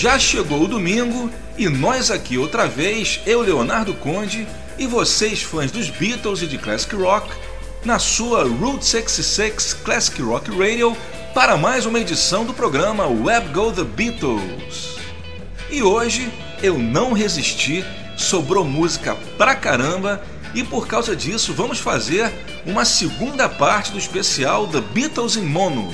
Já chegou o domingo e nós aqui outra vez, eu, Leonardo Conde, e vocês, fãs dos Beatles e de Classic Rock, na sua Route 66 Classic Rock Radio, para mais uma edição do programa Web Go The Beatles. E hoje eu não resisti, sobrou música pra caramba e por causa disso vamos fazer uma segunda parte do especial The Beatles in Mono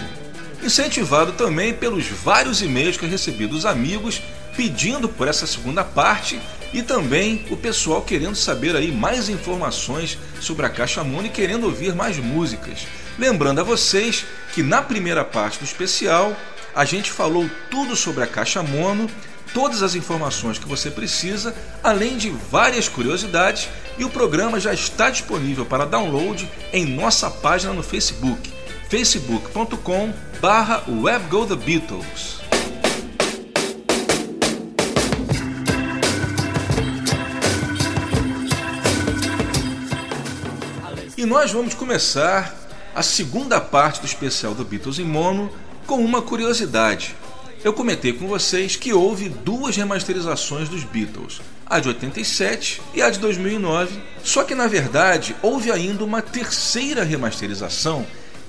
incentivado também pelos vários e-mails que recebi dos amigos pedindo por essa segunda parte e também o pessoal querendo saber aí mais informações sobre a Caixa Mono e querendo ouvir mais músicas. Lembrando a vocês que na primeira parte do especial a gente falou tudo sobre a Caixa Mono, todas as informações que você precisa, além de várias curiosidades, e o programa já está disponível para download em nossa página no Facebook facebook.com barra webgothebeatles. E nós vamos começar a segunda parte do especial do Beatles em Mono com uma curiosidade. Eu comentei com vocês que houve duas remasterizações dos Beatles, a de 87 e a de 2009, só que na verdade houve ainda uma terceira remasterização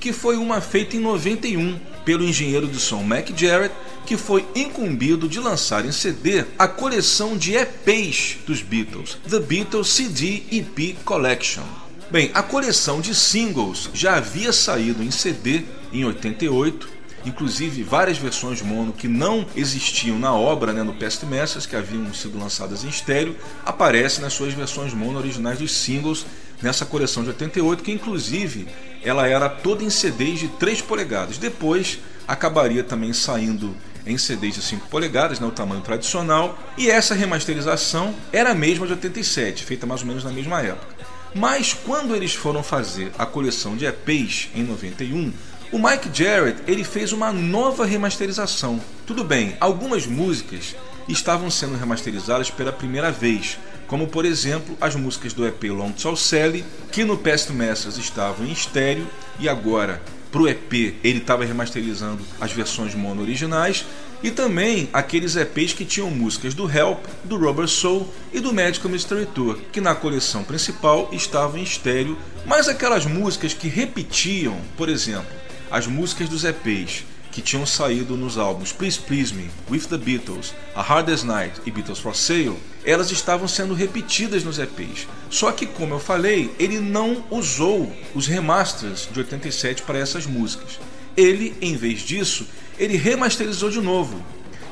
que foi uma feita em 91 pelo engenheiro de som Mac Jarrett, que foi incumbido de lançar em CD a coleção de EPs dos Beatles, The Beatles CD EP Collection. Bem, a coleção de singles já havia saído em CD em 88, inclusive várias versões mono que não existiam na obra, né, no Past Masters, que haviam sido lançadas em estéreo, aparecem nas suas versões mono originais dos singles nessa coleção de 88, que inclusive ela era toda em CDs de 3 polegadas. Depois acabaria também saindo em CDs de 5 polegadas, né, o tamanho tradicional, e essa remasterização era a mesma de 87, feita mais ou menos na mesma época. Mas quando eles foram fazer a coleção de EPs em 91, o Mike Jarrett ele fez uma nova remasterização. Tudo bem, algumas músicas estavam sendo remasterizadas pela primeira vez, como por exemplo as músicas do EP Long Tall Sally, que no Past Masters estavam em estéreo e agora para o EP ele estava remasterizando as versões mono originais e também aqueles EPs que tinham músicas do Help, do Rubber Soul e do Magical Mystery Tour, que na coleção principal estavam em estéreo, mas aquelas músicas que repetiam, por exemplo, as músicas dos EPs que tinham saído nos álbuns Please Please Me, With the Beatles, A Hardest Night e Beatles for Sale, elas estavam sendo repetidas nos EPs. Só que, como eu falei, ele não usou os remasters de 87 para essas músicas. Ele, em vez disso, ele remasterizou de novo.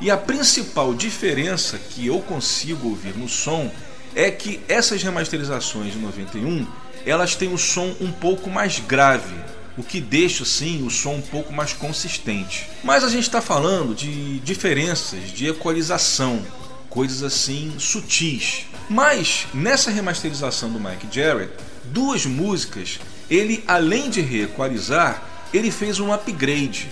E a principal diferença que eu consigo ouvir no som é que essas remasterizações de 91 elas têm um som um pouco mais grave, o que deixa sim o som um pouco mais consistente. Mas a gente está falando de diferenças de equalização, coisas assim sutis. Mas nessa remasterização do Mike Jarrett, duas músicas, ele além de reequalizar, ele fez um upgrade.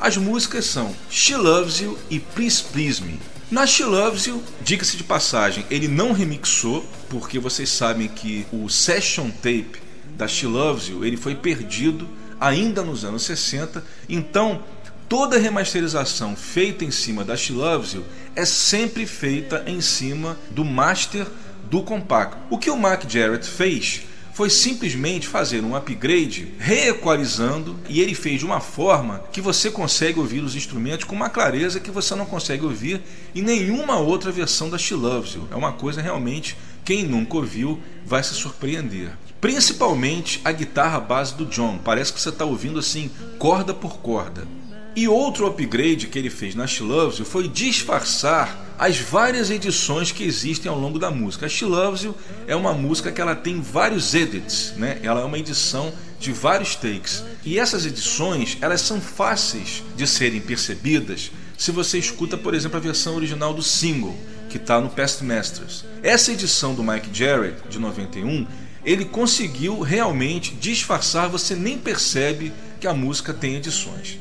As músicas são She Loves You e Please Please Me. Na She Loves You, diga-se de passagem, ele não remixou, porque vocês sabem que o session tape da She Loves You ele foi perdido ainda nos anos 60. Então, toda remasterização feita em cima da She Loves You é sempre feita em cima do master do compacto. O que o Mark Jarrett fez foi simplesmente fazer um upgrade, reequalizando, e ele fez de uma forma que você consegue ouvir os instrumentos com uma clareza que você não consegue ouvir em nenhuma outra versão da She Loves You. É uma coisa realmente, quem nunca ouviu vai se surpreender. Principalmente a guitarra base do John, parece que você está ouvindo assim, corda por corda. E outro upgrade que ele fez na She Loves You foi disfarçar as várias edições que existem ao longo da música. A She Loves You é uma música que ela tem vários edits, né? Ela é uma edição de vários takes. E essas edições, elas são fáceis de serem percebidas se você escuta, por exemplo, a versão original do single, que está no Past Masters. Essa edição do Mike Jarrett, de 91, ele conseguiu realmente disfarçar, você nem percebe que a música tem edições.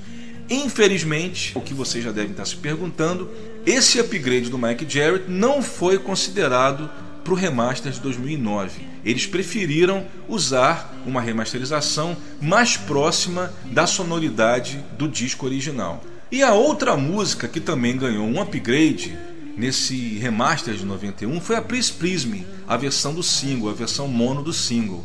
Infelizmente, o que vocês já devem estar se perguntando, esse upgrade do Mike Jarrett não foi considerado para o remaster de 2009. Eles preferiram usar uma remasterização mais próxima da sonoridade do disco original. E a outra música que também ganhou um upgrade nesse remaster de 91 foi a Please Me, a versão do single, a versão mono do single.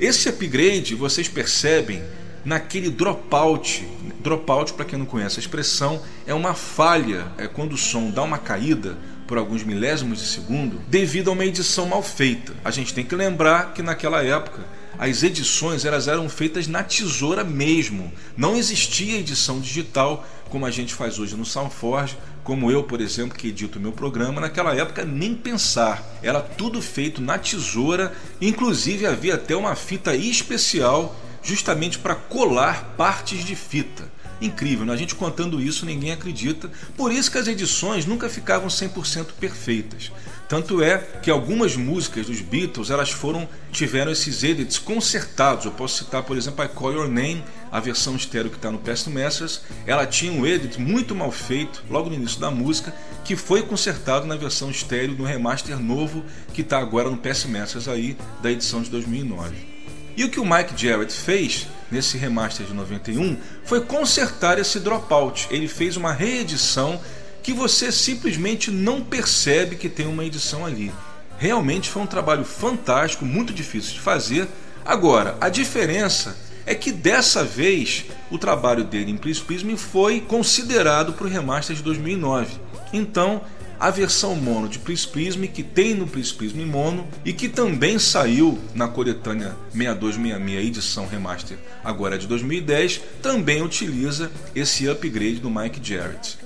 Esse upgrade vocês percebem naquele dropout. Dropout, para quem não conhece a expressão, é uma falha, é quando o som dá uma caída por alguns milésimos de segundo devido a uma edição mal feita. A gente tem que lembrar que naquela época as edições elas eram feitas na tesoura mesmo. Não existia edição digital como a gente faz hoje no Soundforge, como eu, por exemplo, que edito meu programa, naquela época nem pensar. Era tudo feito na tesoura, inclusive havia até uma fita especial justamente para colar partes de fita. Incrível, né? a gente contando isso ninguém acredita, por isso que as edições nunca ficavam 100% perfeitas. Tanto é que algumas músicas dos Beatles elas foram tiveram esses edits consertados. Eu posso citar, por exemplo, I Call Your Name, a versão estéreo que está no Past Masters. Ela tinha um edit muito mal feito logo no início da música, que foi consertado na versão estéreo do remaster novo que está agora no Past Masters aí da edição de 2009. E o que o Mike Jarrett fez nesse remaster de 91 foi consertar esse dropout. Ele fez uma reedição que você simplesmente não percebe que tem uma edição ali. Realmente foi um trabalho fantástico, muito difícil de fazer. Agora, a diferença é que dessa vez o trabalho dele em Please Please Me foi considerado para o remaster de 2009. Então, a versão mono de Please Please Me, que tem no Please Please Me mono e que também saiu na coletânea 6266 edição remaster agora de 2010, também utiliza esse upgrade do Mike Jarrett.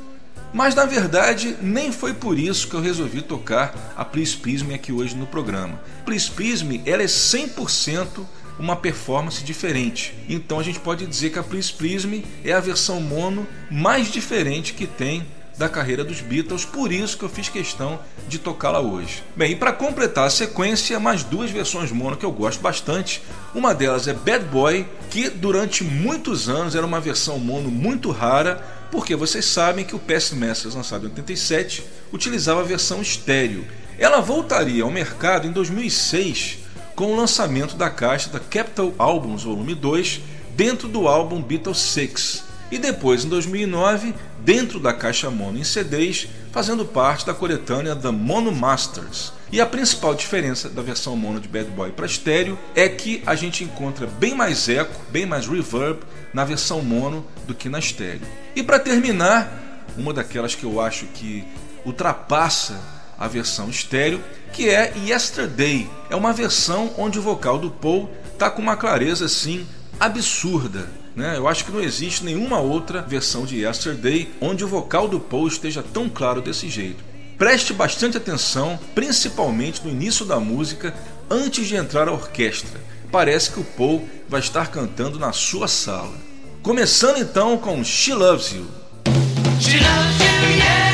Mas na verdade, nem foi por isso que eu resolvi tocar a Please Please Me aqui hoje no programa. Please Please Me ela é 100% uma performance diferente. Então a gente pode dizer que a Please Please Me é a versão mono mais diferente que tem da carreira dos Beatles, por isso que eu fiz questão de tocá-la hoje. Bem, e para completar a sequência, mais duas versões mono que eu gosto bastante. Uma delas é Bad Boy, que durante muitos anos era uma versão mono muito rara, porque vocês sabem que o PS Masters, lançado em 87, utilizava a versão estéreo. Ela voltaria ao mercado em 2006 com o lançamento da caixa da Capitol Albums Volume 2 dentro do álbum Beatles 6 e depois em 2009 dentro da caixa mono em CDs, fazendo parte da coletânea The Mono Masters. E a principal diferença da versão mono de Bad Boy para estéreo é que a gente encontra bem mais eco, bem mais reverb na versão mono do que na estéreo. E para terminar, uma daquelas que eu acho que ultrapassa a versão estéreo, que é Yesterday. É uma versão onde o vocal do Paul está com uma clareza assim absurda. Né? Eu acho que não existe nenhuma outra versão de Yesterday onde o vocal do Paul esteja tão claro desse jeito. Preste bastante atenção, principalmente no início da música, antes de entrar a orquestra. Parece que o Paul vai estar cantando na sua sala. Começando então com She Loves You. She loves you yeah.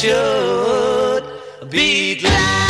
Should be glad.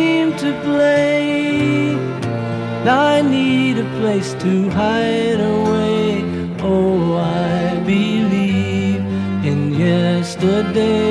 to play. I need a place to hide away. Oh, I believe in yesterday.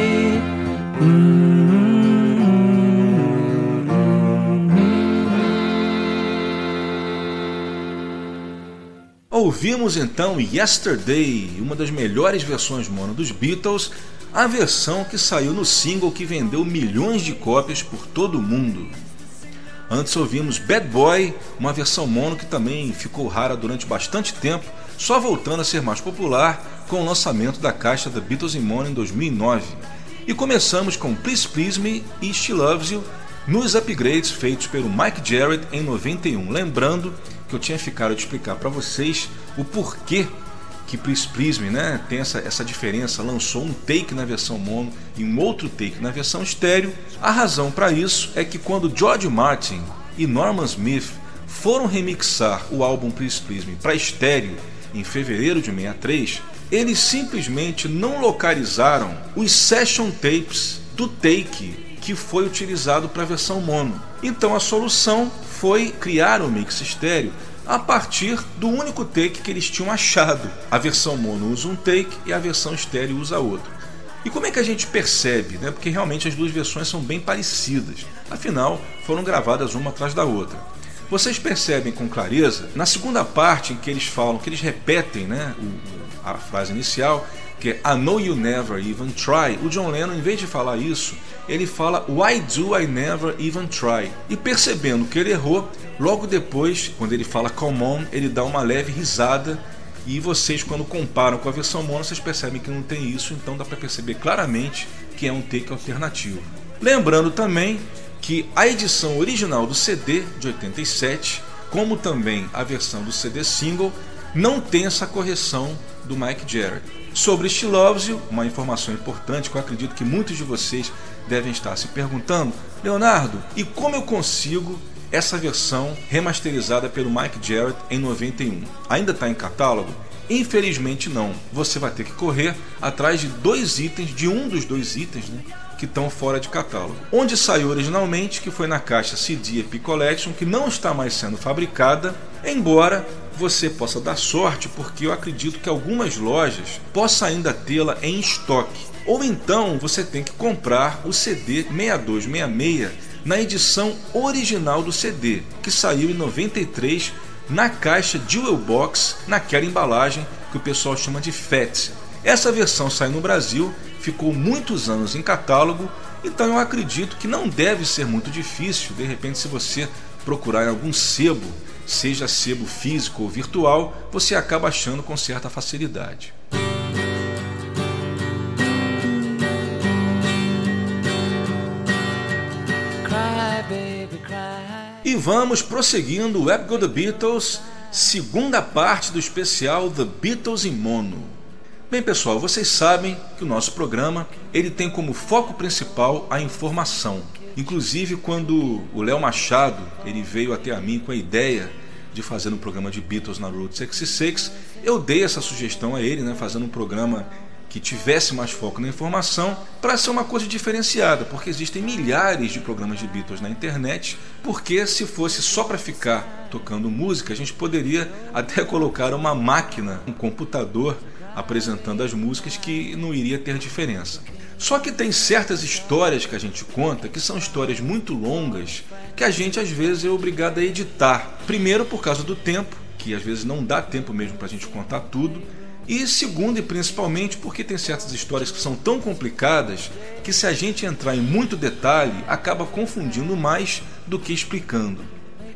Ouvimos então Yesterday, uma das melhores versões mono dos Beatles, a versão que saiu no single que vendeu milhões de cópias por todo o mundo. Antes ouvimos Bad Boy, uma versão mono que também ficou rara durante bastante tempo, só voltando a ser mais popular com o lançamento da caixa da Beatles in Mono em 2009. E começamos com Please Please Me e She Loves You nos upgrades feitos pelo Mike Jarrett em 91. Lembrando que eu tinha ficado de explicar para vocês o porquê que Please Me né, tem essa, essa diferença, lançou um take na versão mono e um outro take na versão estéreo. A razão para isso é que quando George Martin e Norman Smith foram remixar o álbum Please Me para estéreo em fevereiro de 63, eles simplesmente não localizaram os session tapes do take que foi utilizado para a versão mono. Então a solução foi criar o mix estéreo a partir do único take que eles tinham achado. A versão mono usa um take e a versão estéreo usa outro. E como é que a gente percebe? Né? Porque realmente as duas versões são bem parecidas. Afinal, foram gravadas uma atrás da outra. Vocês percebem com clareza na segunda parte em que eles falam, que eles repetem né, a frase inicial, que é I know you never even try. O John Lennon, em vez de falar isso, ele fala Why do I never even try? E percebendo que ele errou, logo depois, quando ele fala Come on, ele dá uma leve risada. E vocês, quando comparam com a versão mono, vocês percebem que não tem isso, então dá para perceber claramente que é um take alternativo. Lembrando também que a edição original do CD de 87, como também a versão do CD single, não tem essa correção do Mike Jarrett. Sobre She Loves You, uma informação importante que eu acredito que muitos de vocês devem estar se perguntando: Leonardo, e como eu consigo essa versão remasterizada pelo Mike Jarrett em 91? Ainda está em catálogo? Infelizmente não. Você vai ter que correr atrás de dois itens, de um dos dois itens, né? que estão fora de catálogo. Onde saiu originalmente, que foi na caixa CD EP Collection, que não está mais sendo fabricada, embora você possa dar sorte, porque eu acredito que algumas lojas possam ainda tê-la em estoque. Ou então você tem que comprar o CD 6266 na edição original do CD, que saiu em 93 na caixa Dual Box, naquela embalagem que o pessoal chama de FAT. Essa versão saiu no Brasil ficou muitos anos em catálogo, então eu acredito que não deve ser muito difícil, de repente, se você procurar em algum sebo, seja sebo físico ou virtual, você acaba achando com certa facilidade. E vamos prosseguindo o Web Go The Beatles, segunda parte do especial The Beatles em Mono. Bem, pessoal, vocês sabem que o nosso programa ele tem como foco principal a informação. Inclusive quando o Léo Machado ele veio até a mim com a ideia de fazer um programa de Beatles na Route 66, eu dei essa sugestão a ele, né, fazendo um programa que tivesse mais foco na informação para ser uma coisa diferenciada, porque existem milhares de programas de Beatles na internet, porque se fosse só para ficar tocando música, a gente poderia até colocar uma máquina, um computador apresentando as músicas que não iria ter diferença. Só que tem certas histórias que a gente conta que são histórias muito longas que a gente às vezes é obrigado a editar. Primeiro por causa do tempo, que às vezes não dá tempo mesmo para a gente contar tudo. E segundo e principalmente porque tem certas histórias que são tão complicadas que se a gente entrar em muito detalhe acaba confundindo mais do que explicando.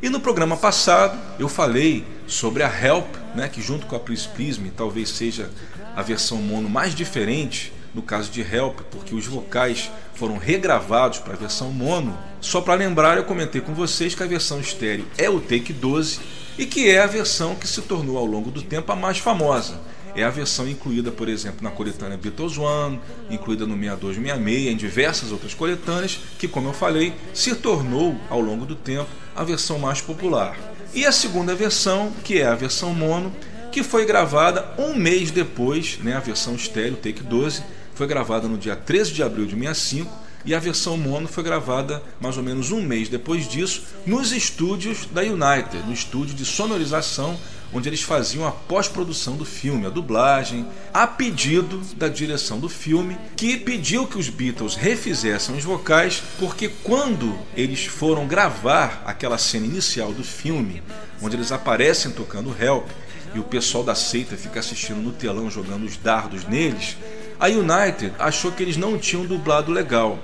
E no programa passado eu falei sobre a Help, né, que junto com a Please Me talvez seja a versão mono mais diferente no caso de Help, porque os vocais foram regravados para a versão mono. Só para lembrar, eu comentei com vocês que a versão estéreo é o Take 12 e que é a versão que se tornou ao longo do tempo a mais famosa. É a versão incluída, por exemplo, na coletânea Beatles One, incluída no 6266, em diversas outras coletâneas, que, como eu falei, se tornou ao longo do tempo a versão mais popular. E a segunda versão, que é a versão mono, que foi gravada um mês depois, né, a versão estéreo Take 12, foi gravada no dia 13 de abril de 65 e a versão mono foi gravada mais ou menos um mês depois disso nos estúdios da United, no estúdio de sonorização onde eles faziam a pós-produção do filme, a dublagem, a pedido da direção do filme, que pediu que os Beatles refizessem os vocais, porque quando eles foram gravar aquela cena inicial do filme, onde eles aparecem tocando Help, e o pessoal da seita fica assistindo no telão jogando os dardos neles, a United achou que eles não tinham dublado legal.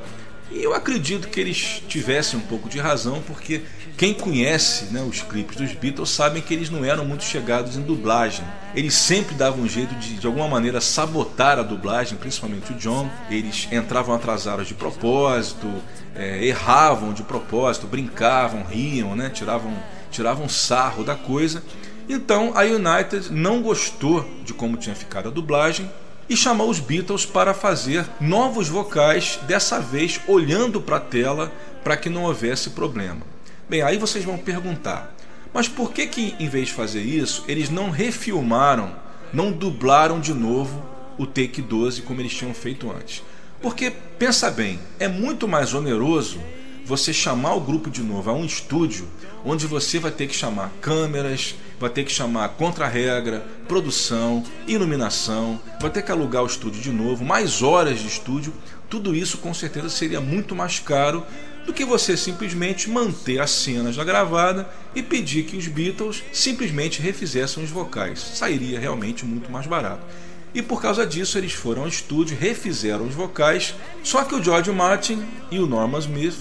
E eu acredito que eles tivessem um pouco de razão, porque quem conhece né, os clipes dos Beatles sabem que eles não eram muito chegados em dublagem. Eles sempre davam um jeito de, de alguma maneira, sabotar a dublagem, principalmente o John. Eles entravam atrasados de propósito, é, erravam de propósito, brincavam, riam, né, tiravam, tiravam sarro da coisa. Então a United não gostou de como tinha ficado a dublagem e chamou os Beatles para fazer novos vocais, dessa vez olhando para a tela para que não houvesse problema. Bem, aí vocês vão perguntar, mas por que que em vez de fazer isso, eles não refilmaram, não dublaram de novo o Take 12 como eles tinham feito antes? Porque pensa bem, é muito mais oneroso você chamar o grupo de novo a um estúdio onde você vai ter que chamar câmeras, vai ter que chamar contra-regra, produção, iluminação, vai ter que alugar o estúdio de novo, mais horas de estúdio. Tudo isso com certeza seria muito mais caro do que você simplesmente manter a cena já gravada e pedir que os Beatles simplesmente refizessem os vocais. Sairia realmente muito mais barato. E por causa disso eles foram ao estúdio, refizeram os vocais, só que o George Martin e o Norman Smith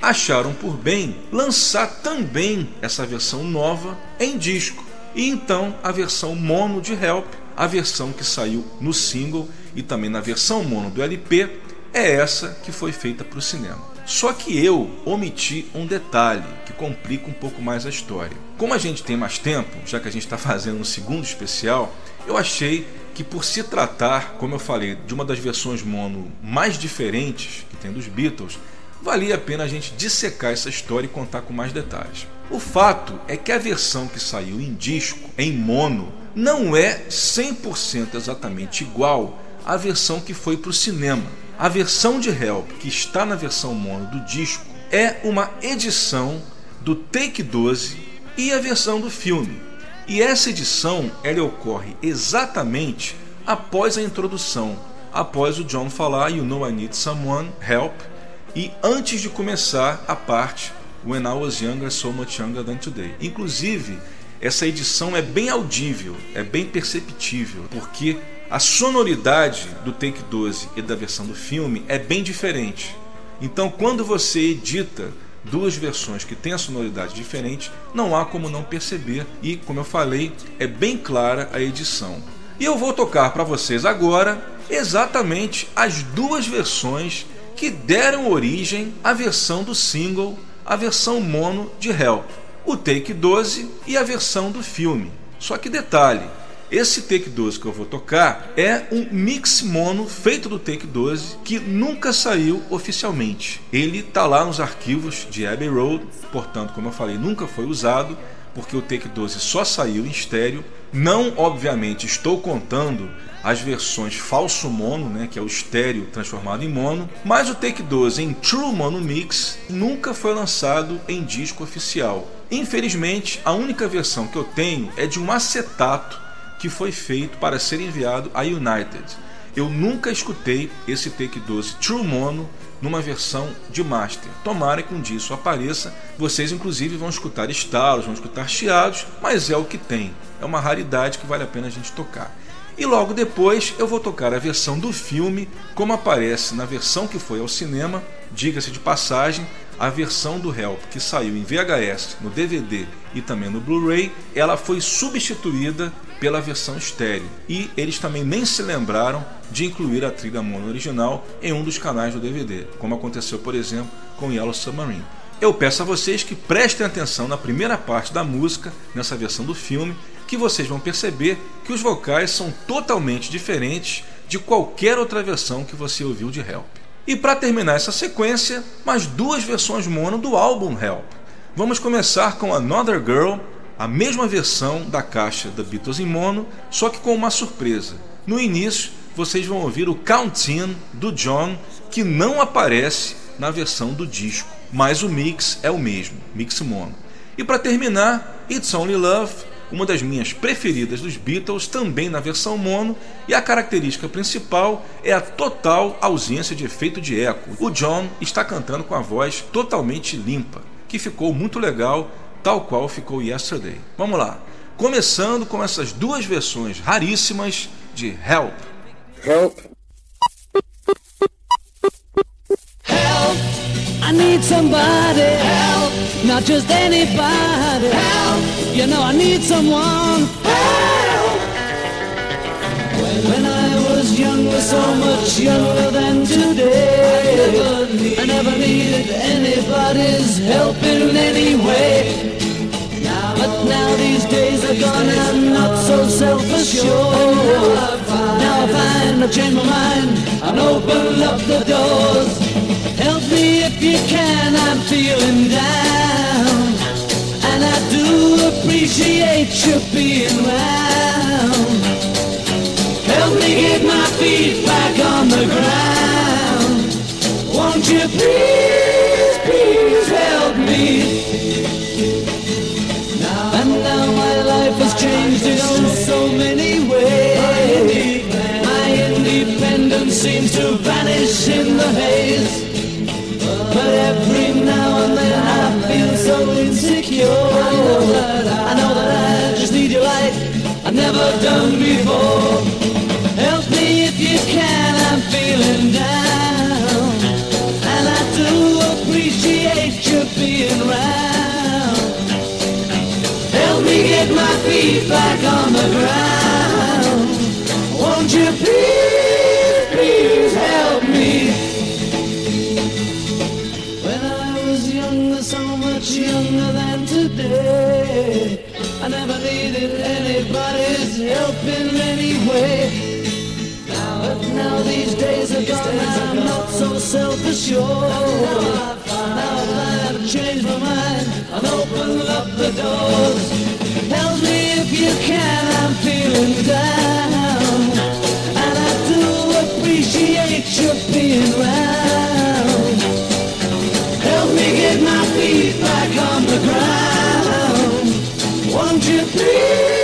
acharam por bem lançar também essa versão nova em disco. E então a versão mono de Help, a versão que saiu no single e também na versão mono do LP, é essa que foi feita para o cinema. Só que eu omiti um detalhe que complica um pouco mais a história. Como a gente tem mais tempo, já que a gente está fazendo um segundo especial, eu achei que por se tratar, como eu falei, de uma das versões mono mais diferentes que tem dos Beatles, valia a pena a gente dissecar essa história e contar com mais detalhes. O fato é que a versão que saiu em disco, em mono, não é 100% exatamente igual à versão que foi para o cinema. A versão de Help, que está na versão mono do disco, é uma edição do Take 12 e a versão do filme. E essa edição ela ocorre exatamente após a introdução, após o John falar You know I need someone, help, e antes de começar a parte When I Was Younger, So Much Younger Than Today. Inclusive, essa edição é bem audível, é bem perceptível, porque a sonoridade do Take 12 e da versão do filme é bem diferente. Então, quando você edita duas versões que têm a sonoridade diferente, não há como não perceber e, como eu falei, é bem clara a edição. E eu vou tocar para vocês agora exatamente as duas versões que deram origem à versão do single, a versão mono de Help, o Take 12 e a versão do filme. Só que detalhe, Esse Take 12 que eu vou tocar é um mix mono feito do Take 12 que nunca saiu oficialmente. Ele está lá nos arquivos de Abbey Road, portanto, como eu falei, nunca foi usado, porque o Take 12 só saiu em estéreo. Não, obviamente, estou contando as versões falso mono, né, que é o estéreo transformado em mono, mas o Take 12 em True Mono Mix nunca foi lançado em disco oficial. Infelizmente, a única versão que eu tenho é de um acetato que foi feito para ser enviado à United. Eu nunca escutei esse Take 12 True Mono numa versão de master. Tomara que um dia isso apareça. Vocês, inclusive, vão escutar estalos, vão escutar chiados, mas é o que tem. É uma raridade que vale a pena a gente tocar. E logo depois eu vou tocar a versão do filme, como aparece na versão que foi ao cinema, diga-se de passagem, a versão do Help que saiu em VHS, no DVD e também no Blu-ray, ela foi substituída pela versão estéreo. E eles também nem se lembraram de incluir a trilha mono original em um dos canais do DVD, como aconteceu, por exemplo, com Yellow Submarine. Eu peço a vocês que prestem atenção na primeira parte da música, nessa versão do filme, que vocês vão perceber que os vocais são totalmente diferentes de qualquer outra versão que você ouviu de Help. E para terminar essa sequência, mais duas versões mono do álbum Help. Vamos começar com Another Girl, a mesma versão da caixa da Beatles em mono, só que com uma surpresa. No início, vocês vão ouvir o Count-In do John, que não aparece na versão do disco, mas o mix é o mesmo, mix mono. E para terminar, It's Only Love, uma das minhas preferidas dos Beatles, também na versão mono, e a característica principal é a total ausência de efeito de eco. O John está cantando com a voz totalmente limpa, que ficou muito legal, tal qual ficou Yesterday. Vamos lá, começando com essas duas versões raríssimas de Help. Help. Help! I need somebody. Help! Not just anybody. Help! You know I need someone. Help! When I was younger, so much younger than today, I never, needed anybody's help in any way. But now these days are gone, I'm not so self-assured. Now I find I've changed my mind and opened up the doors. Help me if you can, I'm feeling down. And I do appreciate you being round. Help me get my feet back on the ground. Won't you please, please help me? And now my life has changed in oh so many ways. My independence seems to vanish in the haze. Done before. Help me if you can. I'm feeling down, and I do appreciate you being round. Help me get my feet back on the ground. Won't you please, not so self-assured. Now I've changed my mind and opened up the doors. Help me if you can, I'm feeling down. And I do appreciate you being round. Help me get my feet back on the ground. Won't you please,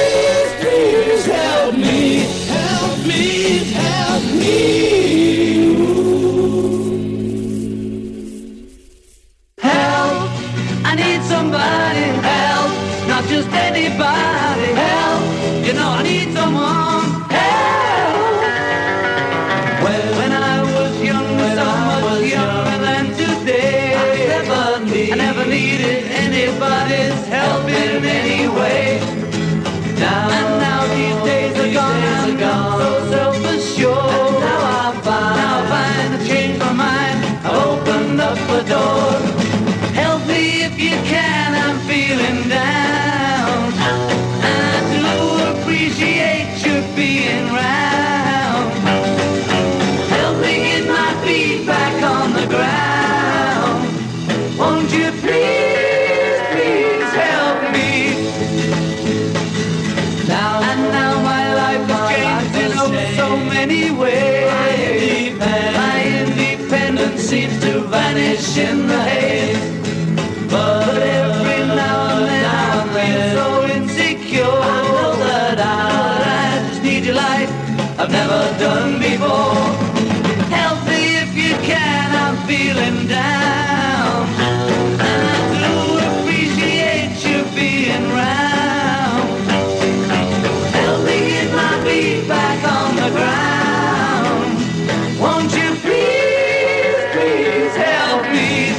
Help me if you can. I'm feeling down. And I do appreciate you being round. Help me get my feet back on the ground. Won't you please, please help me?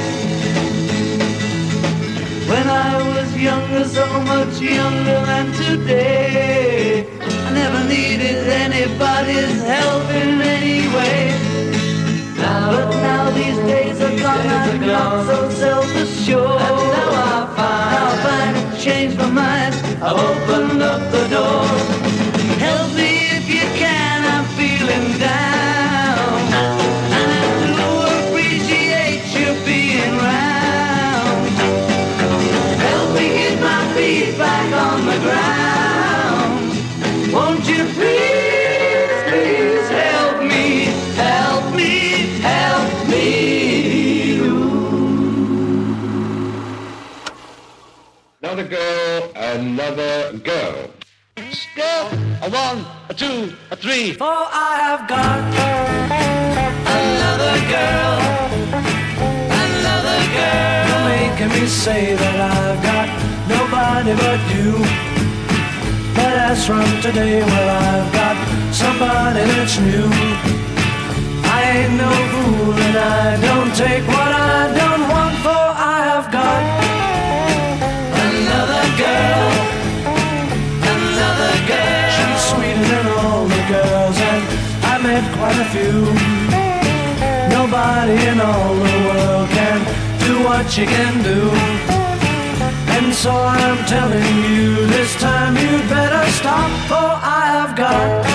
When I was younger, so much younger than today, I never needed anybody's help in any way. Now, but now these days are gone, I'm not so self-assured. And now I find, now I find I've changed my mind. I've opened up the door. Girl, another girl. Girl, a one, a two, a three, four. I have got another girl, another girl. You're making me say that I've got nobody but you. But as from today, well, I've got somebody that's new. I ain't no fool and I don't take what I don't want, for I have got met quite a few. Nobody in all the world can do what you can do. And so I'm telling you, this time you'd better stop, for I have got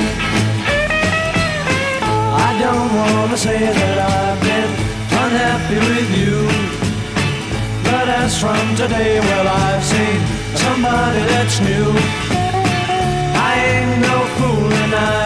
I don't wanna say that I've been unhappy with you. But as from today, well, I've seen somebody that's new. I ain't no fool and I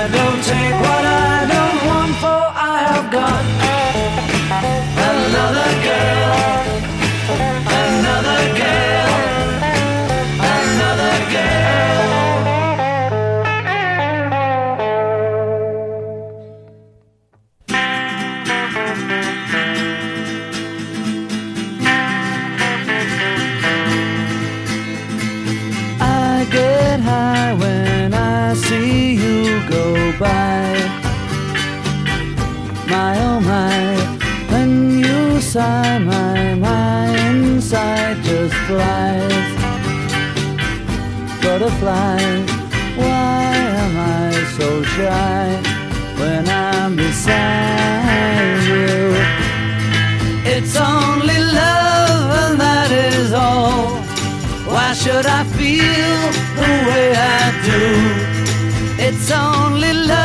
inside just flies. Butterflies, why am I so shy when I'm beside you? It's only love, and that is all. Why should I feel the way I do? It's only love,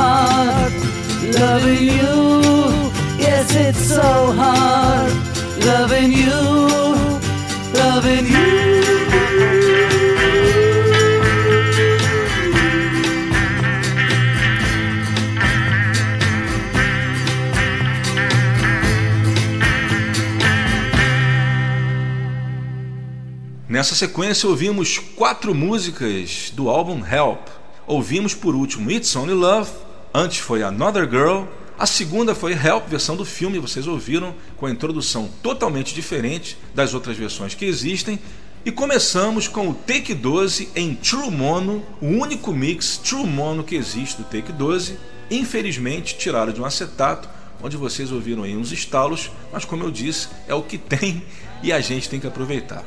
hard Loving you, yes, it's so hard. Loving you, loving you. Nessa sequência ouvimos quatro músicas do álbum Help. Ouvimos por último It's Only Love, antes foi Another Girl, a segunda foi Help, versão do filme, vocês ouviram, com a introdução totalmente diferente das outras versões que existem. E começamos com o Take 12 em True Mono, o único mix True Mono que existe do Take 12, infelizmente tirado de um acetato, onde vocês ouviram aí uns estalos, mas como eu disse, é o que tem e a gente tem que aproveitar.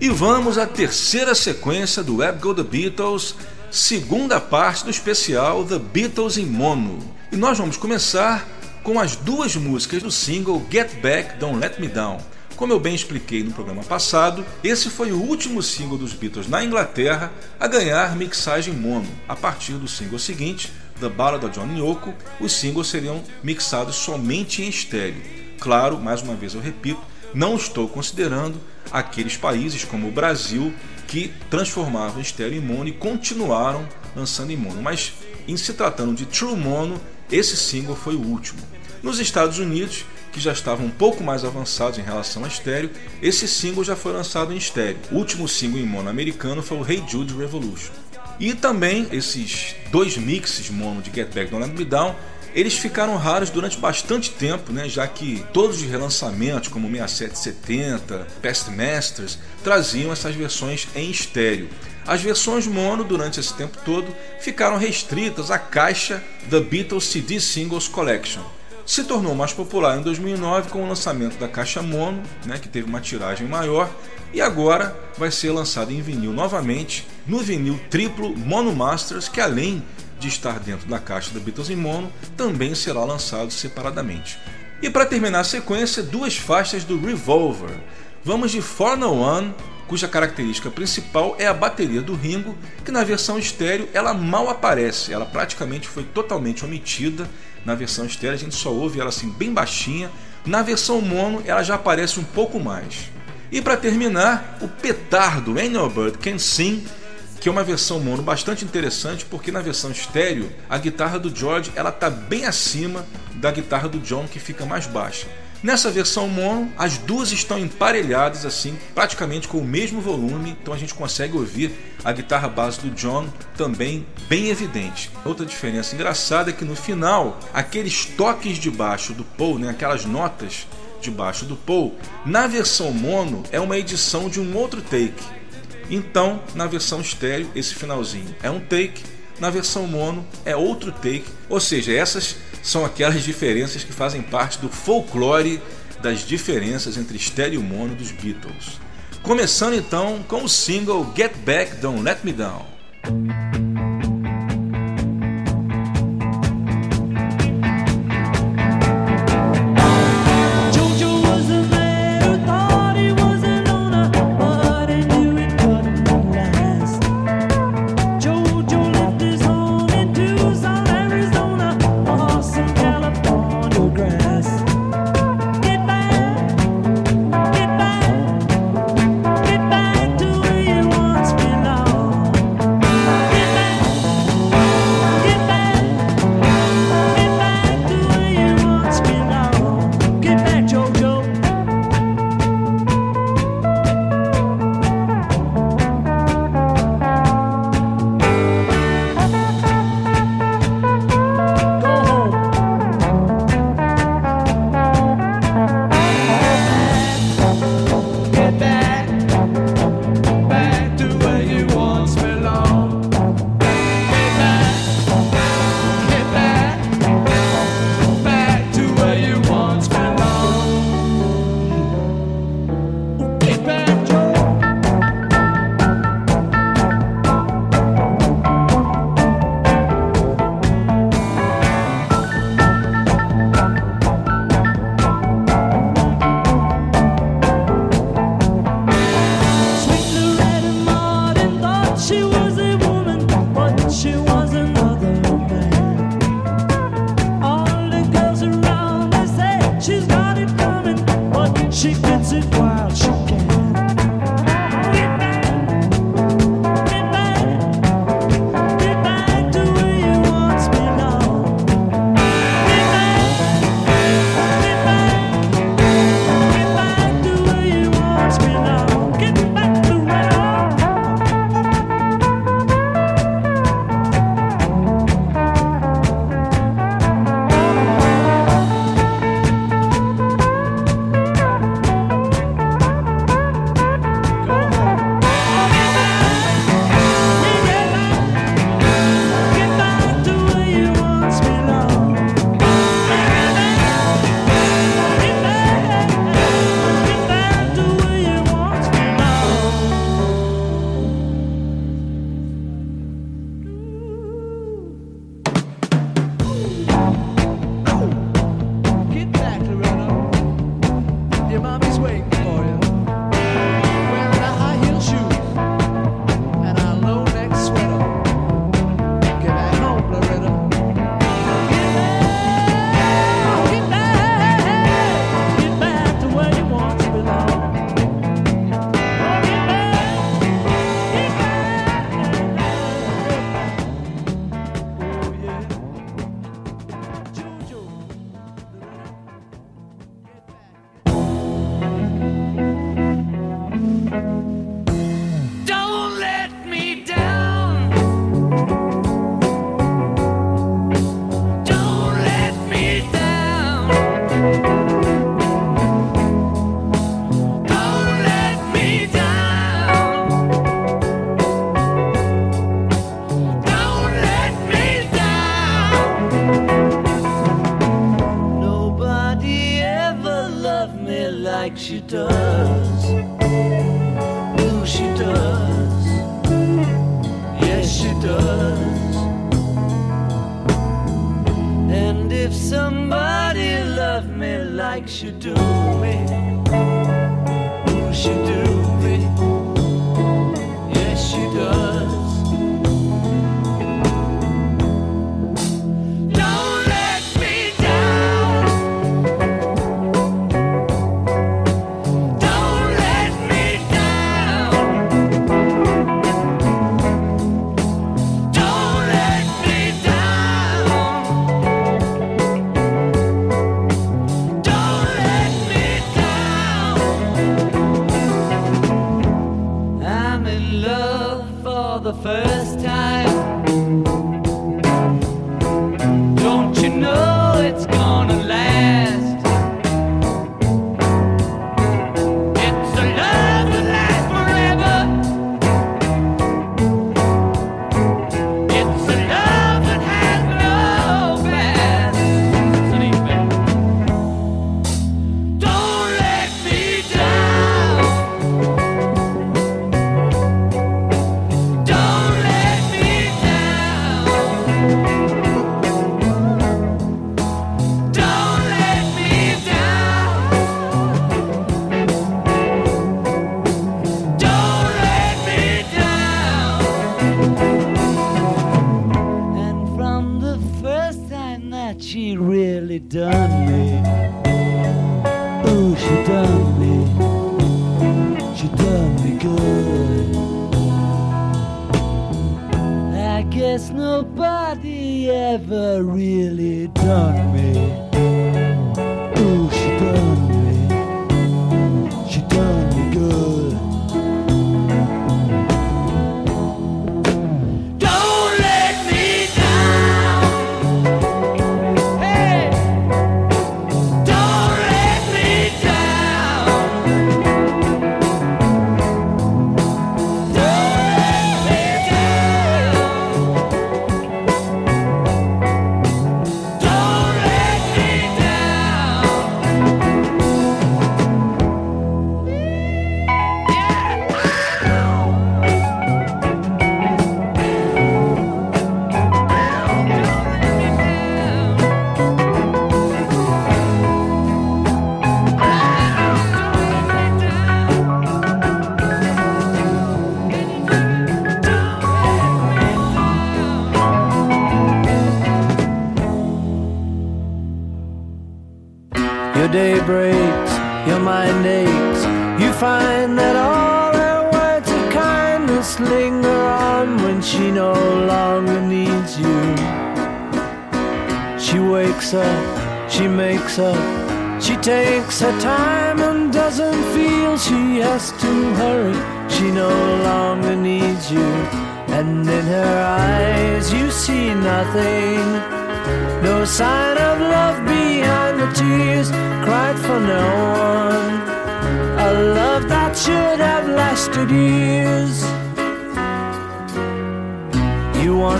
E vamos à terceira sequência do Web Go The Beatles, segunda parte do especial The Beatles em Mono. E nós vamos começar com as duas músicas do single Get Back, Don't Let Me Down. Como eu bem expliquei no programa passado, esse foi o último single dos Beatles na Inglaterra a ganhar mixagem mono. A partir do single seguinte, The Ballad of John Yoko, os singles seriam mixados somente em estéreo. Claro, mais uma vez eu repito, não estou considerando aqueles países como o Brasil que transformavam estéreo em mono e continuaram lançando em mono. Mas em se tratando de True Mono, esse single foi o último. Nos Estados Unidos, que já estavam um pouco mais avançados em relação a estéreo, esse single já foi lançado em estéreo. O último single em mono americano foi o Hey Jude Revolution. E também esses dois mixes mono de Get Back Don't Let Me Down eles ficaram raros durante bastante tempo, né, já que todos os relançamentos, como 6770, Past Masters, traziam essas versões em estéreo. As versões mono, durante esse tempo todo, ficaram restritas à caixa The Beatles CD Singles Collection. Se tornou mais popular em 2009 com o lançamento da caixa mono, né, que teve uma tiragem maior, e agora vai ser lançado em vinil novamente no vinil triplo Mono Masters, que além de estar dentro da caixa da Beatles em mono, também será lançado separadamente. E para terminar a sequência, duas faixas do Revolver. Vamos de For No One, cuja característica principal é a bateria do Ringo, que na versão estéreo ela mal aparece, ela praticamente foi totalmente omitida. Na versão estéreo a gente só ouve ela assim bem baixinha, na versão mono ela já aparece um pouco mais. E para terminar, o petardo Ain't No Bird Can Sing, que é uma versão mono bastante interessante, porque na versão estéreo a guitarra do George ela tá bem acima da guitarra do John, que fica mais baixa. Nessa versão mono, as duas estão emparelhadas assim, praticamente com o mesmo volume, então a gente consegue ouvir a guitarra base do John também bem evidente. Outra diferença engraçada é que no final, aqueles toques de baixo do Paul, né, aquelas notas de baixo do Paul, na versão mono é uma edição de um outro take. Então, na versão estéreo, esse finalzinho é um take, na versão mono é outro take, ou seja, essas são aquelas diferenças que fazem parte do folclore das diferenças entre estéreo e mono dos Beatles. Começando então com o single Get Back Don't Let Me Down.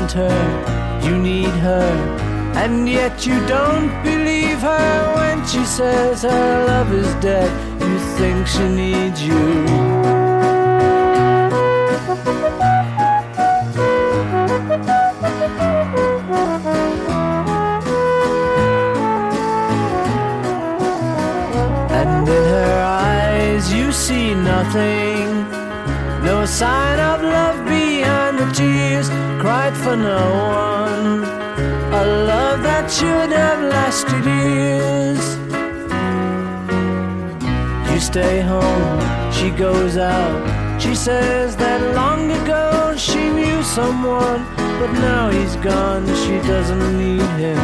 want her, you need her, and yet you don't believe her when she says her love is dead. You think she needs you. and in her eyes you see nothing, no sign of love for no one. A love that should have lasted years. You stay home, she goes out. She says that long ago she knew someone, but now he's gone, she doesn't need him.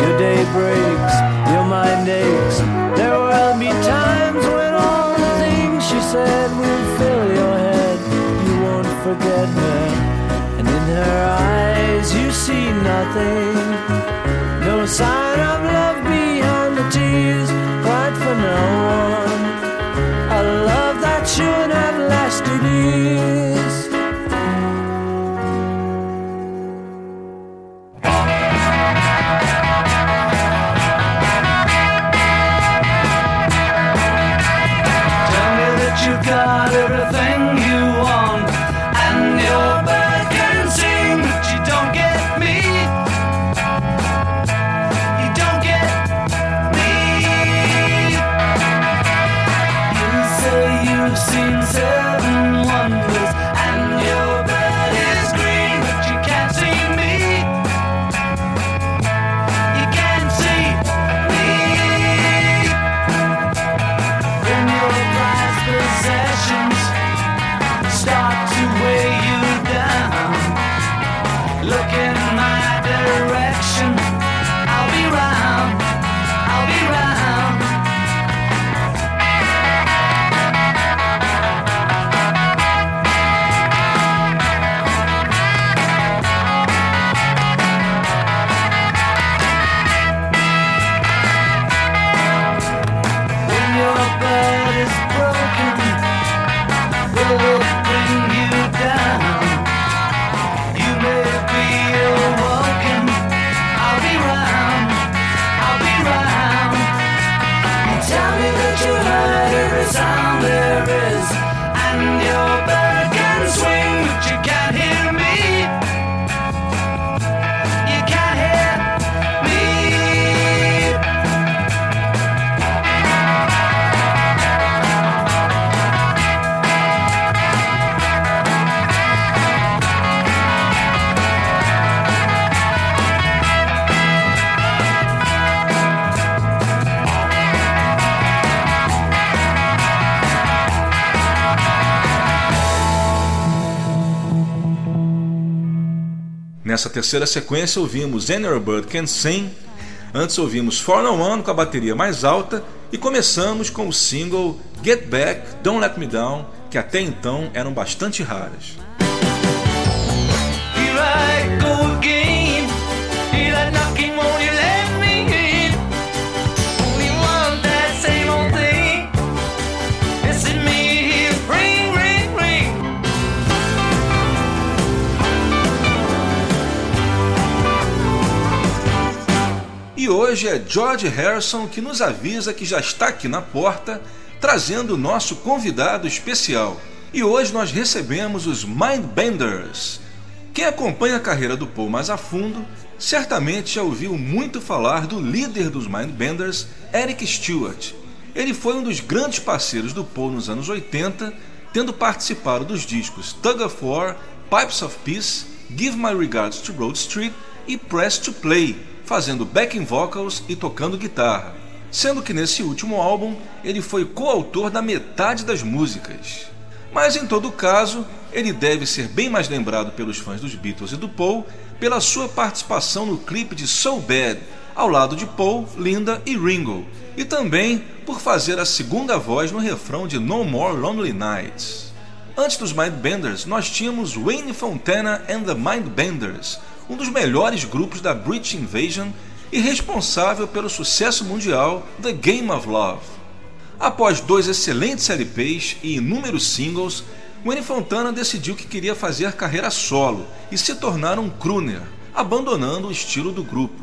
Your day breaks, your mind aches. There will be times when all the things she said forget her. And in her eyes you see nothing. No sign of love behind the tears, cried for no one. A love that should have lasted years. Nessa terceira sequência ouvimos Your Bird Can Sing, antes ouvimos For No One com a bateria mais alta e começamos com o single Get Back, Don't Let Me Down, que até então eram bastante raras. Here I go again. Hoje é George Harrison que nos avisa que já está aqui na porta, trazendo o nosso convidado especial. E hoje nós recebemos os Mindbenders. Quem acompanha a carreira do Paul mais a fundo, certamente já ouviu muito falar do líder dos Mindbenders, Eric Stewart. Ele foi um dos grandes parceiros do Paul nos anos 80, tendo participado dos discos Tug of War, Pipes of Peace, Give My Regards to Broad Street e Press to Play, fazendo backing vocals e tocando guitarra. Sendo que nesse último álbum ele foi coautor da metade das músicas. Mas em todo caso, ele deve ser bem mais lembrado pelos fãs dos Beatles e do Paul pela sua participação no clipe de So Bad, ao lado de Paul, Linda e Ringo, e também por fazer a segunda voz no refrão de No More Lonely Nights. Antes dos Mindbenders, nós tínhamos Wayne Fontana and the Mindbenders, um dos melhores grupos da British Invasion e responsável pelo sucesso mundial The Game of Love. Após dois excelentes LPs e inúmeros singles, Wayne Fontana decidiu que queria fazer carreira solo e se tornar um crooner, abandonando o estilo do grupo.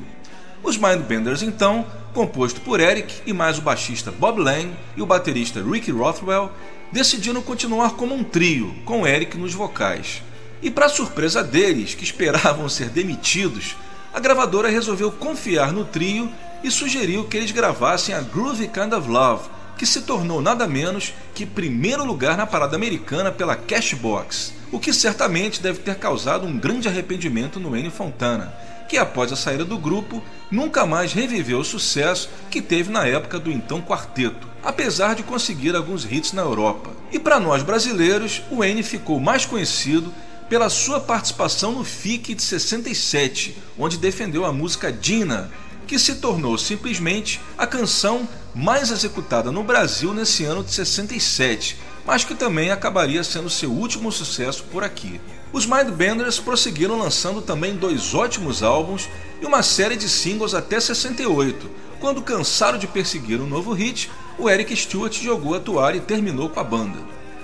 Os Mindbenders, então, composto por Eric e mais o baixista Bob Lang e o baterista Ricky Rothwell, decidiram continuar como um trio, com Eric nos vocais. E para surpresa deles, que esperavam ser demitidos, a gravadora resolveu confiar no trio e sugeriu que eles gravassem a Groovy Kind of Love, que se tornou nada menos que primeiro lugar na parada americana pela Cashbox, o que certamente deve ter causado um grande arrependimento no Wayne Fontana, que após a saída do grupo nunca mais reviveu o sucesso que teve na época do então quarteto, apesar de conseguir alguns hits na Europa. E para nós brasileiros, o Wayne ficou mais conhecido pela sua participação no FIC de 67, onde defendeu a música Dina, que se tornou simplesmente a canção mais executada no Brasil nesse ano de 67, mas que também acabaria sendo seu último sucesso por aqui. Os Mindbenders prosseguiram lançando também dois ótimos álbuns e uma série de singles até 68, quando cansaram de perseguir um novo hit, o Eric Stewart jogou a toalha e terminou com a banda.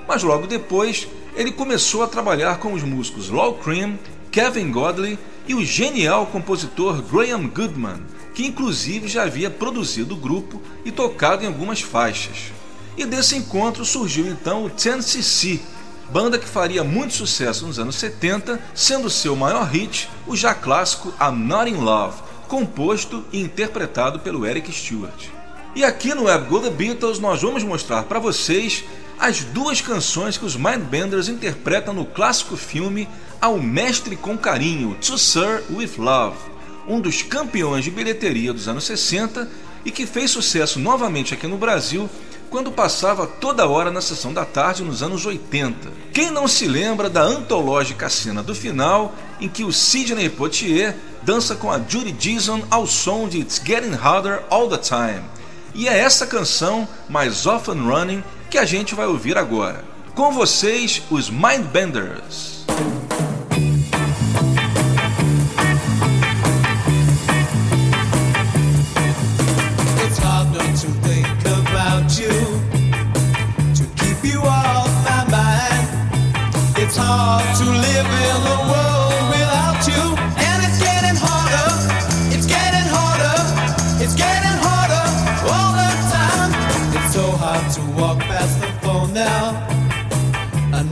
Mas logo depois, ele começou a trabalhar com os músicos Lol Cream, Kevin Godley e o genial compositor Graham Goodman, que inclusive já havia produzido o grupo e tocado em algumas faixas. E desse encontro surgiu então o 10cc, banda que faria muito sucesso nos anos 70, sendo seu maior hit o já clássico I'm Not In Love, composto e interpretado pelo Eric Stewart. E aqui no Web Go The Beatles nós vamos mostrar para vocês as duas canções que os Mindbenders interpretam no clássico filme Ao Mestre com Carinho, To Sir With Love, um dos campeões de bilheteria dos anos 60 e que fez sucesso novamente aqui no Brasil quando passava toda hora na sessão da tarde nos anos 80. Quem não se lembra da antológica cena do final em que o Sidney Poitier dança com a Judy Dixon ao som de It's Getting Harder All the Time? E é essa canção, mais Often Running, que a gente vai ouvir agora. Com vocês, os Mindbenders.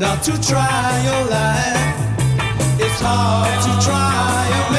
Not to try your life. It's hard to try and make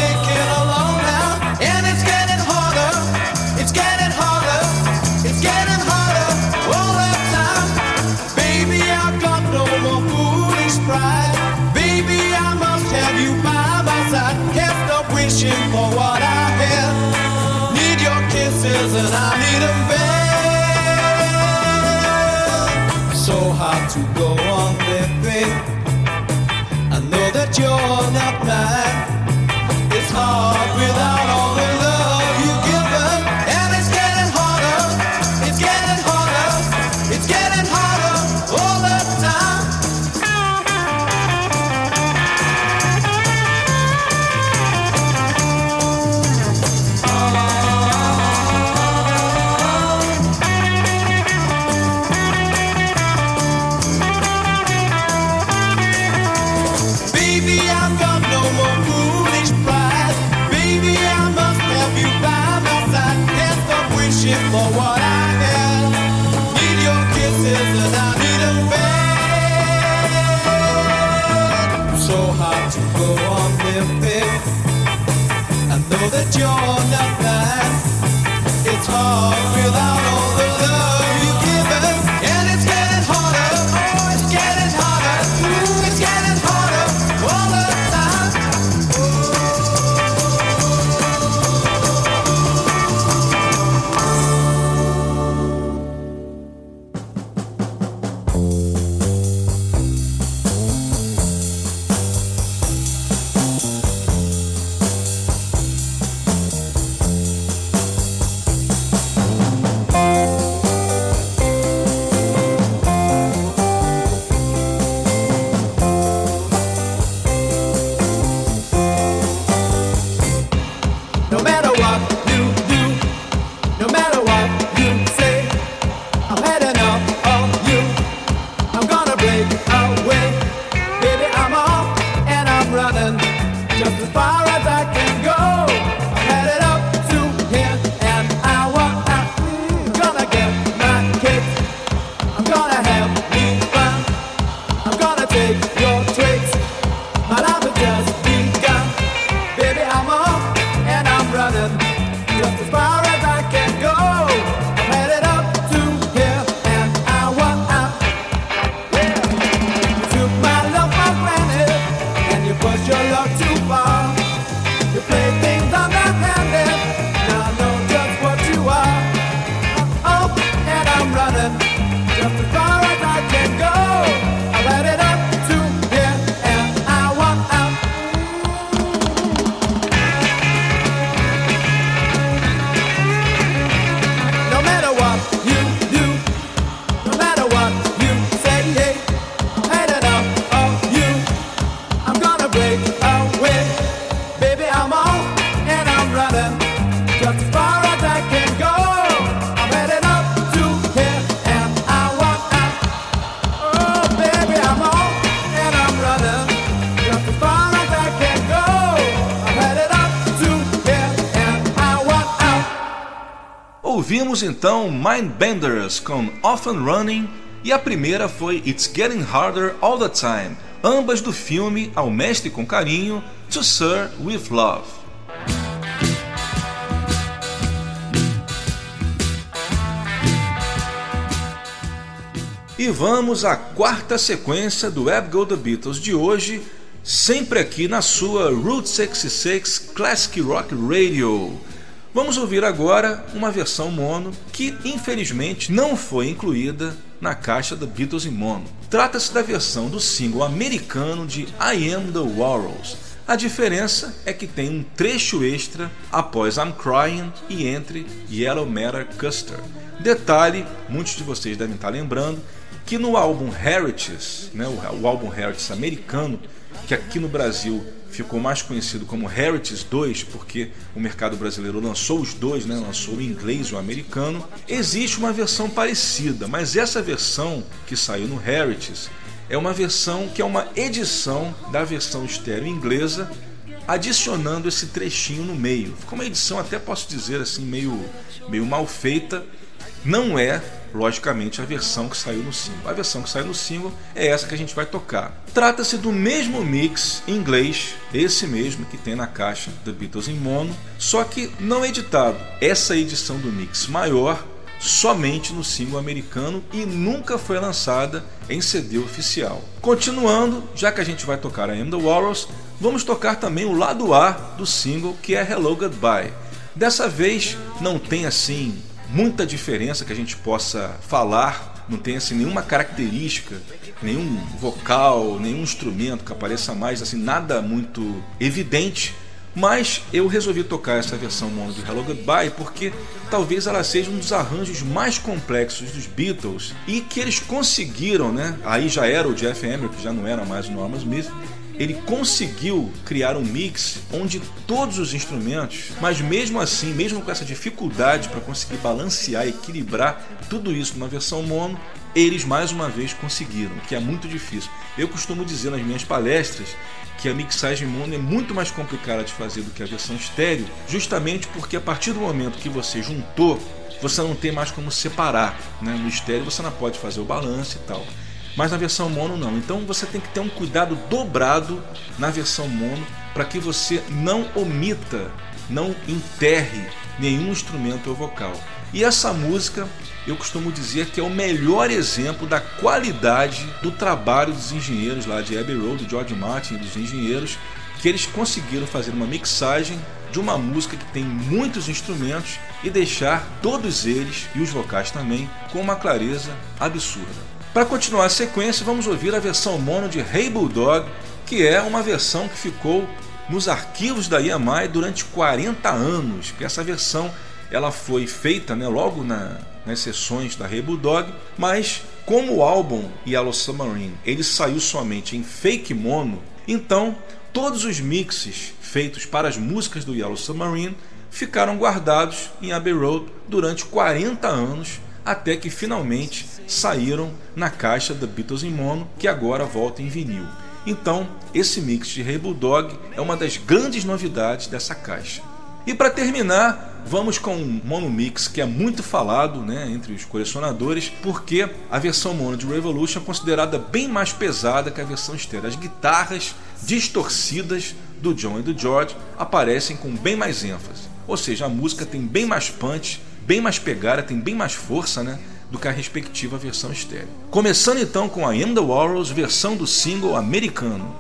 Ouvimos então Mindbenders com Often Running e a primeira foi It's Getting Harder All the Time, ambas do filme Ao Mestre com Carinho, To Sir With Love. E vamos à quarta sequência do Web Go The Beatles de hoje, sempre aqui na sua Route 66 Classic Rock Radio. Vamos ouvir agora uma versão mono que infelizmente não foi incluída na caixa da Beatles em mono. Trata-se da versão do single americano de I Am the Walrus. A diferença é que tem um trecho extra após I'm Crying e entre Yellow Matter Custer. Detalhe, muitos de vocês devem estar lembrando que no álbum Heritage, né, o, álbum Heritage americano, que aqui no Brasil ficou mais conhecido como Heritage 2, porque o mercado brasileiro lançou os dois, né? lançou o inglês e o americano. Existe uma versão parecida, mas essa versão que saiu no Heritage é uma versão que é uma edição da versão estéreo inglesa, adicionando esse trechinho no meio. Ficou uma edição, até posso dizer assim, meio, meio mal feita. Não é logicamente, a versão que saiu no single. A versão que saiu no single é essa que a gente vai tocar. Trata-se do mesmo mix em inglês, esse mesmo que tem na caixa The Beatles em mono, só que não editado. Essa edição do mix maior somente no single americano e nunca foi lançada em CD oficial. Continuando, já que a gente vai tocar a Am the Walrus, vamos tocar também o lado A do single que é Hello Goodbye. Dessa vez não tem assim muita diferença que a gente possa falar, não tem assim nenhuma característica, nenhum vocal, nenhum instrumento que apareça mais, assim, nada muito evidente. Mas eu resolvi tocar essa versão mono de Hello Goodbye porque talvez ela seja um dos arranjos mais complexos dos Beatles e que eles conseguiram, né? Aí já era o Jeff Emmer, que já não era mais o Norman Smith, ele conseguiu criar um mix onde todos os instrumentos, mas mesmo assim, mesmo com essa dificuldade para conseguir balancear, equilibrar tudo isso numa versão mono, eles mais uma vez conseguiram, que é muito difícil. Eu costumo dizer nas minhas palestras que a mixagem mono é muito mais complicada de fazer do que a versão estéreo, justamente porque a partir do momento que você juntou, você não tem mais como separar. Né? No estéreo você não pode fazer o balanço e tal mas na versão mono não. Então você tem que ter um cuidado dobrado na versão mono para que você não omita, não enterre nenhum instrumento ou vocal. E essa música, eu costumo dizer que é o melhor exemplo da qualidade do trabalho dos engenheiros lá de Abbey Road, do George Martin e dos engenheiros, que eles conseguiram fazer uma mixagem de uma música que tem muitos instrumentos e deixar todos eles e os vocais também com uma clareza absurda. Para continuar a sequência, vamos ouvir a versão mono de Hey Bulldog, que é uma versão que ficou nos arquivos da EMI durante 40 anos. Essa versão ela foi feita né, logo na, nas sessões da Hey Bulldog, mas como o álbum Yellow Submarine ele saiu somente em fake mono, então todos os mixes feitos para as músicas do Yellow Submarine ficaram guardados em Abbey Road durante 40 anos até que finalmente saíram na caixa da Beatles em mono, que agora volta em vinil. Então, esse mix de Hey Bulldog é uma das grandes novidades dessa caixa. E para terminar, vamos com um mono mix que é muito falado né, entre os colecionadores, porque a versão mono de Revolution é considerada bem mais pesada que a versão estéreo. As guitarras distorcidas do John e do George aparecem com bem mais ênfase. Ou seja, a música tem bem mais punch, bem mais pegada, tem bem mais força, né? do que a respectiva versão estéreo. Começando então com a Am the Walrus, versão do single americano.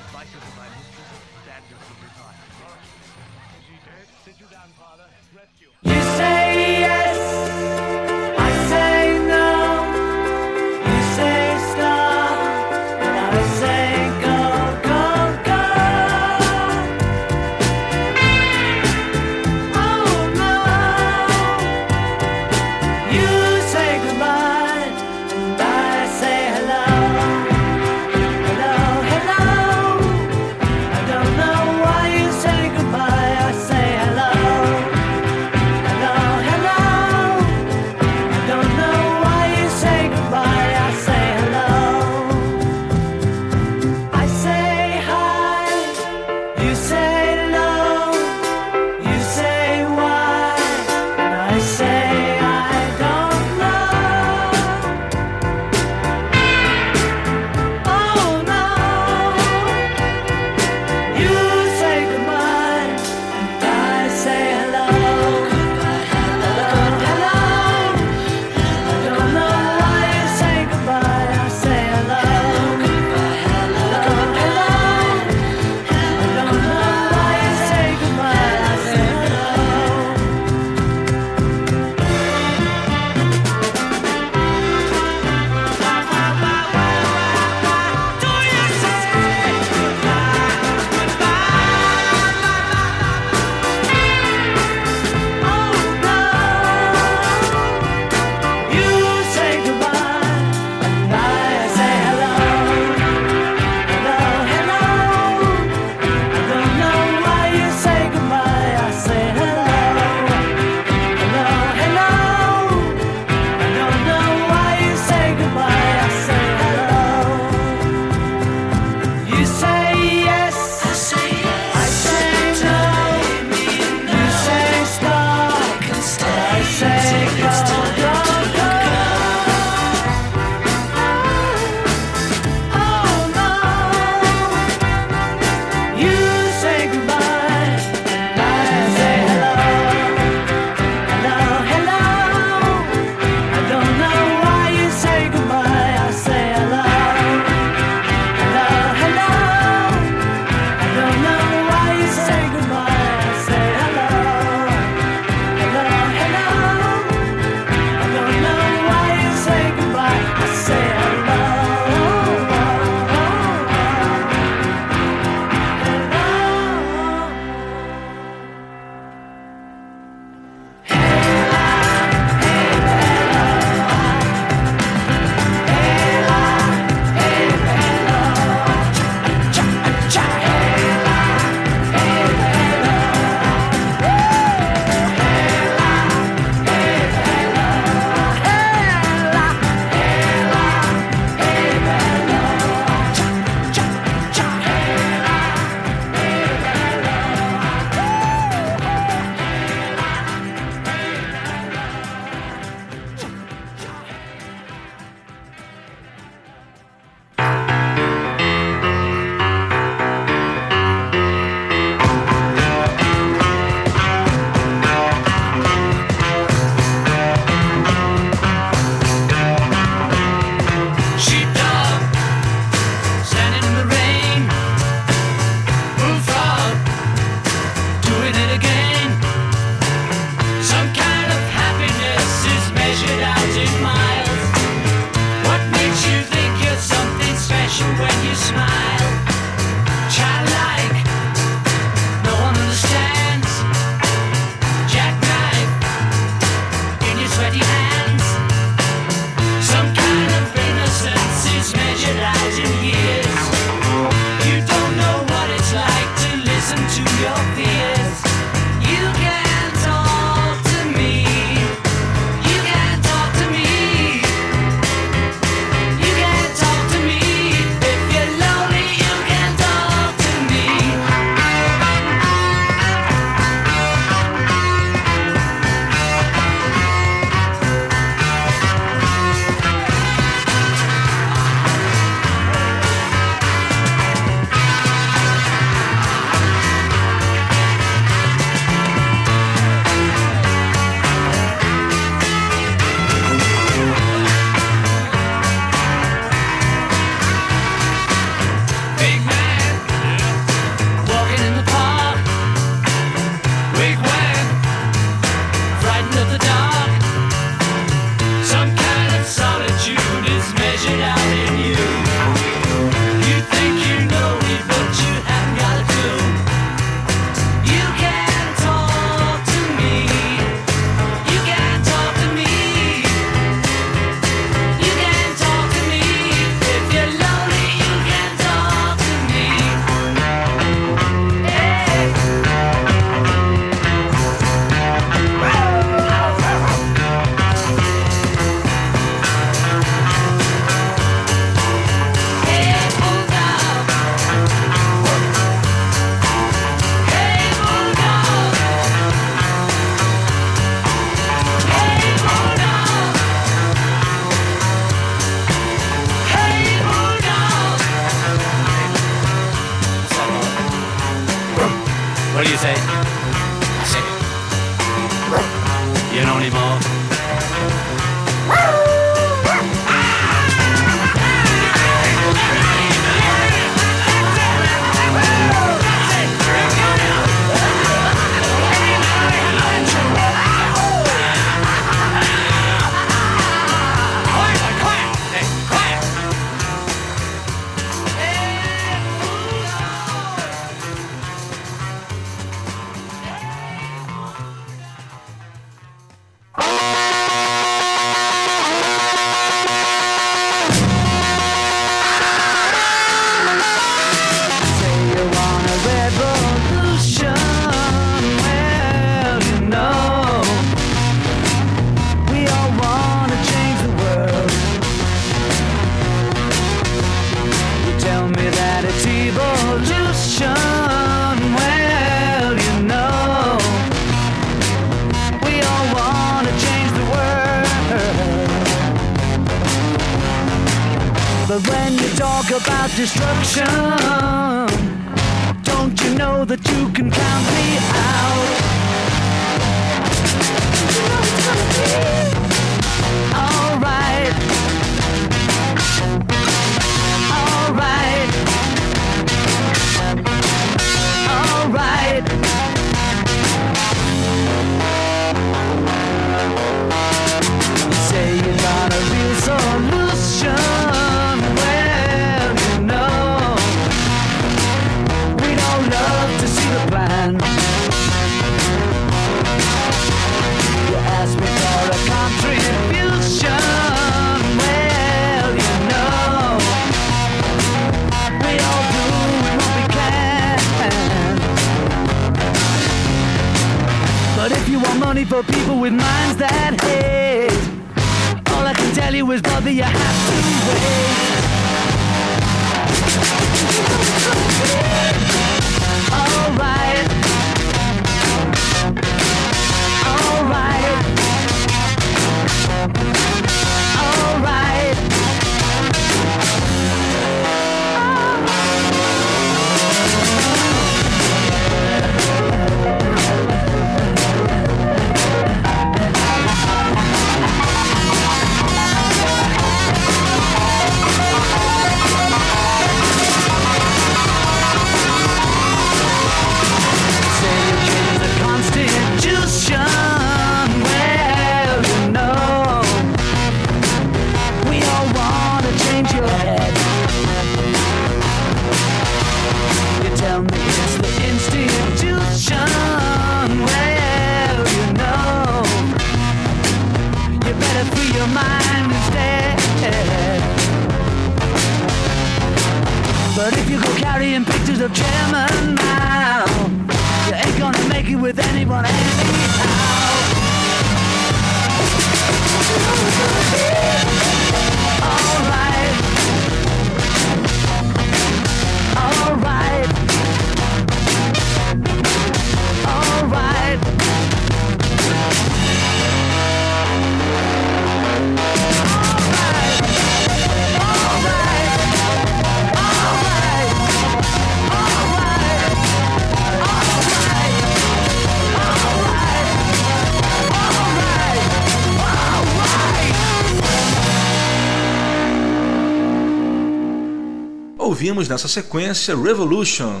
Ouvimos nessa sequência Revolution,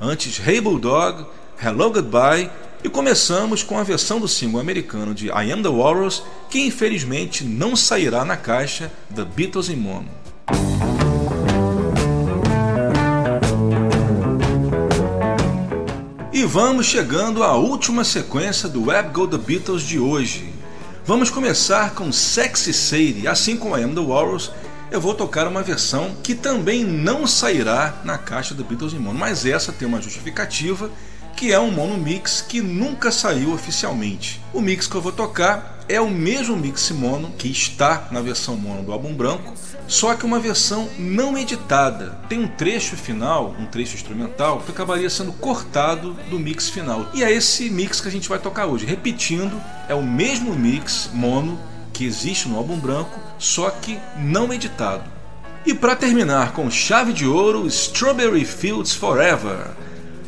antes Hey Bulldog, Hello Goodbye e começamos com a versão do single americano de I Am The Walrus, que infelizmente não sairá na caixa The Beatles in Mono. E vamos chegando à última sequência do Web Go The Beatles de hoje. Vamos começar com Sexy Sadie, assim como I Am The Walrus, eu vou tocar uma versão que também não sairá na caixa do Beatles em mono, mas essa tem uma justificativa que é um mono mix que nunca saiu oficialmente. O mix que eu vou tocar é o mesmo mix mono que está na versão mono do álbum branco, só que uma versão não editada. Tem um trecho final, um trecho instrumental, que acabaria sendo cortado do mix final. E é esse mix que a gente vai tocar hoje. Repetindo, é o mesmo mix mono que existe no álbum branco, só que não editado. E para terminar com chave de ouro, Strawberry Fields Forever.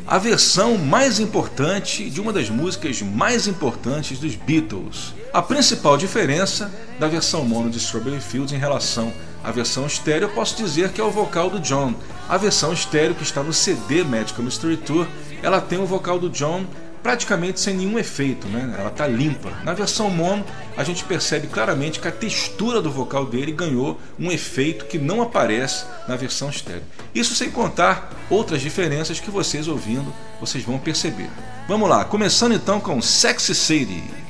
a versão mais importante de uma das músicas mais importantes dos Beatles. A principal diferença da versão mono de Strawberry Fields em relação à versão estéreo, eu posso dizer que é o vocal do John. A versão estéreo que está no CD Magical Mystery Tour, ela tem o vocal do John praticamente sem nenhum efeito, né? ela está limpa. Na versão mono, a gente percebe claramente que a textura do vocal dele ganhou um efeito que não aparece na versão estéreo. Isso sem contar outras diferenças que vocês ouvindo, vocês vão perceber. Vamos lá, começando então com Sexy Sadie.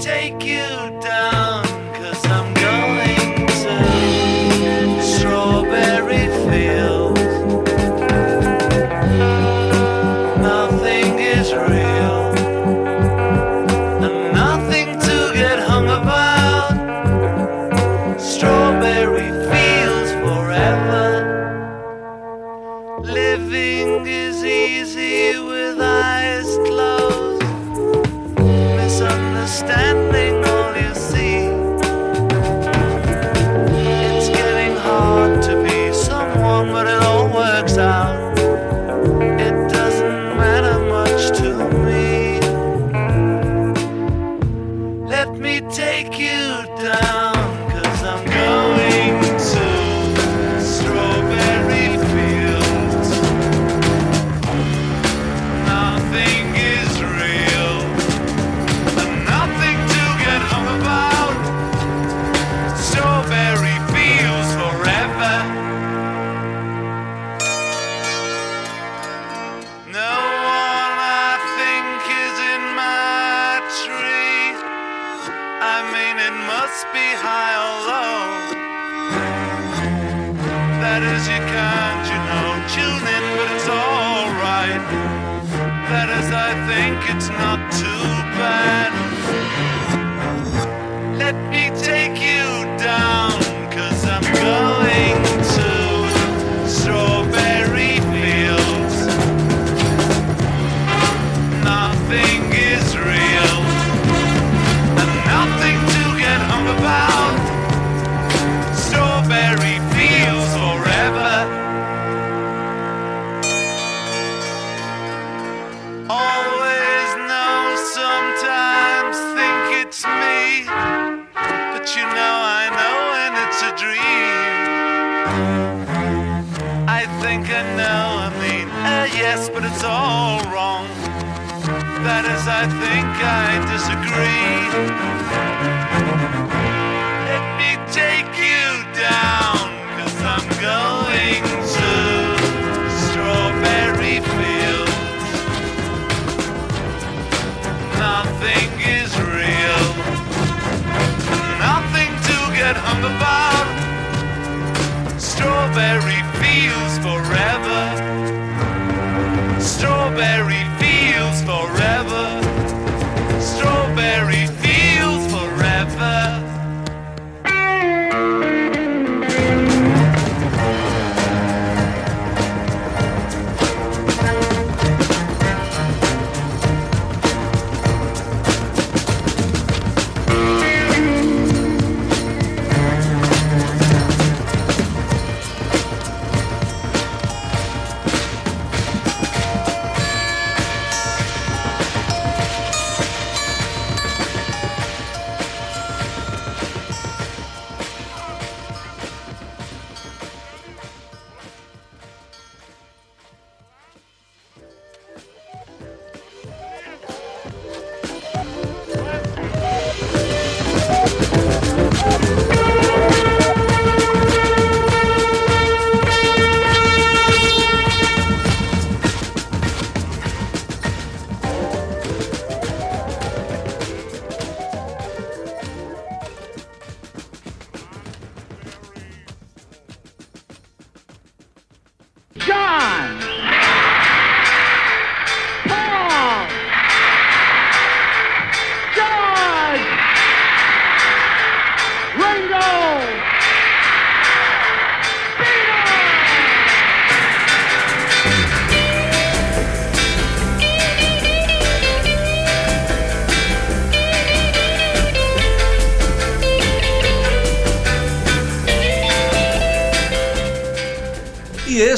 Take you down, Guys.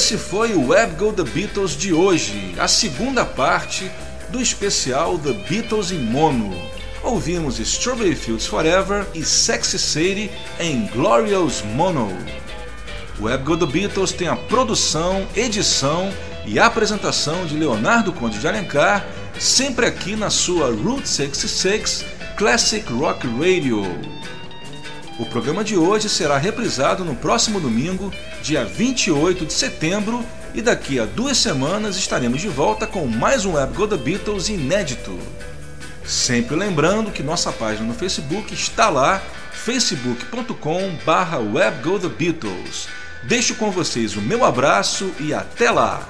Esse foi o Web Go The Beatles de hoje, a segunda parte do especial The Beatles em Mono. Ouvimos Strawberry Fields Forever e Sexy City em Glorious Mono. O Web Go The Beatles tem a produção, edição e apresentação de Leonardo Conde de Alencar, sempre aqui na sua Route 66 Classic Rock Radio. O programa de hoje será reprisado no próximo domingo, dia 28 de setembro, e daqui a duas semanas estaremos de volta com mais um Web Go The Beatles inédito. Sempre lembrando que nossa página no Facebook está lá, facebook.com/webgothebeatles. Deixo com vocês o meu abraço e até lá!